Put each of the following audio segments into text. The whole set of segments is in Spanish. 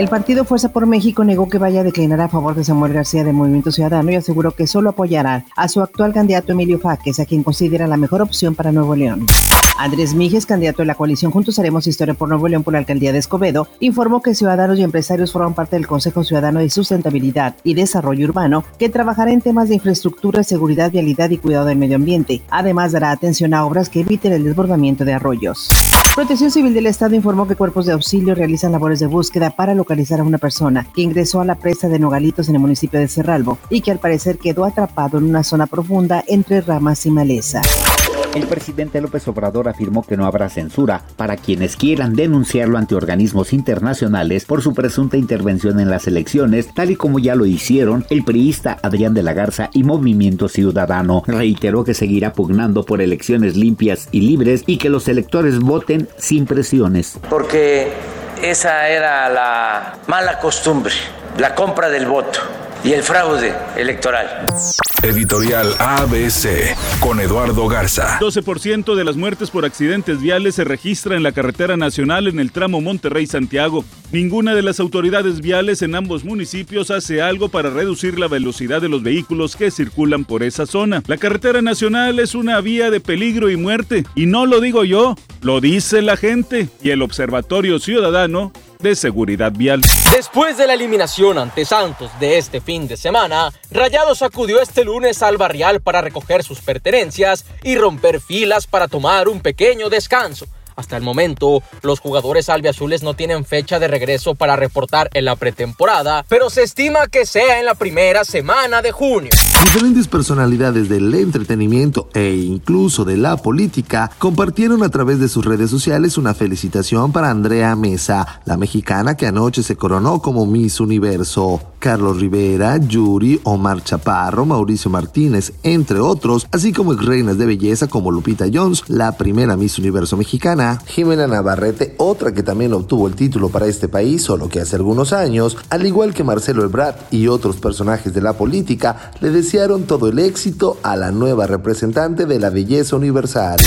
El partido Fuerza por México negó que vaya a declinar a favor de Samuel García de Movimiento Ciudadano y aseguró que solo apoyará a su actual candidato Emilio Faques, a quien considera la mejor opción para Nuevo León. Andrés Mijes, candidato de la coalición Juntos Haremos Historia por Nuevo León por la alcaldía de Escobedo, informó que ciudadanos y empresarios forman parte del Consejo Ciudadano de Sustentabilidad y Desarrollo Urbano, que trabajará en temas de infraestructura, seguridad, vialidad y cuidado del medio ambiente. Además, dará atención a obras que eviten el desbordamiento de arroyos. Protección Civil del Estado informó que cuerpos de auxilio realizan labores de búsqueda para localizar a una persona que ingresó a la presa de Nogalitos en el municipio de Cerralbo y que al parecer quedó atrapado en una zona profunda entre ramas y maleza. El presidente López Obrador afirmó que no habrá censura para quienes quieran denunciarlo ante organismos internacionales por su presunta intervención en las elecciones, tal y como ya lo hicieron el priista Adrián de la Garza y Movimiento Ciudadano. Reiteró que seguirá pugnando por elecciones limpias y libres y que los electores voten sin presiones. Porque esa era la mala costumbre, la compra del voto y el fraude electoral. Editorial ABC con Eduardo Garza. 12% de las muertes por accidentes viales se registra en la carretera nacional en el tramo Monterrey-Santiago. Ninguna de las autoridades viales en ambos municipios hace algo para reducir la velocidad de los vehículos que circulan por esa zona. La carretera nacional es una vía de peligro y muerte. Y no lo digo yo, lo dice la gente. Y el Observatorio Ciudadano de seguridad vial. Después de la eliminación ante Santos de este fin de semana, Rayados acudió este lunes al Barrial para recoger sus pertenencias y romper filas para tomar un pequeño descanso. Hasta el momento, los jugadores albiazules no tienen fecha de regreso para reportar en la pretemporada, pero se estima que sea en la primera semana de junio. Diferentes personalidades del entretenimiento e incluso de la política compartieron a través de sus redes sociales una felicitación para Andrea Mesa, la mexicana que anoche se coronó como Miss Universo. Carlos Rivera, Yuri, Omar Chaparro, Mauricio Martínez, entre otros, así como reinas de belleza como Lupita Jones, la primera Miss Universo mexicana, Jimena Navarrete, otra que también obtuvo el título para este país, solo que hace algunos años, al igual que Marcelo Ebrard y otros personajes de la política, le desearon todo el éxito a la nueva representante de la belleza universal.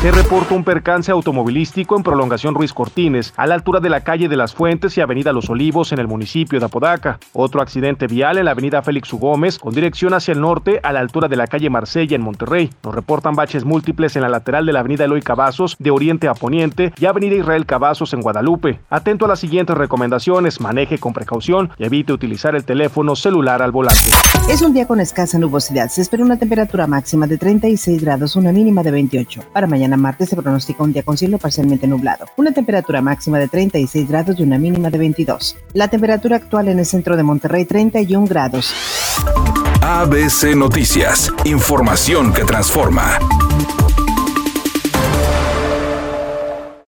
Se reporta un percance automovilístico en prolongación Ruiz Cortines, a la altura de la calle de las Fuentes y avenida Los Olivos en el municipio de Apodaca. Otro accidente vial en la avenida Félix U. Gómez con dirección hacia el norte a la altura de la calle Marsella en Monterrey. Nos reportan baches múltiples en la lateral de la avenida Eloy Cavazos de oriente a poniente y avenida Israel Cavazos en Guadalupe. Atento a las siguientes recomendaciones, maneje con precaución y evite utilizar el teléfono celular al volante. Es un día con escasa nubosidad. Se espera una temperatura máxima de 36 grados, una mínima de 28. Para mañana martes se pronostica un día con cielo parcialmente nublado. Una temperatura máxima de 36 grados y una mínima de 22. La temperatura actual en el centro de Monterrey 31 grados. ABC Noticias. Información que transforma.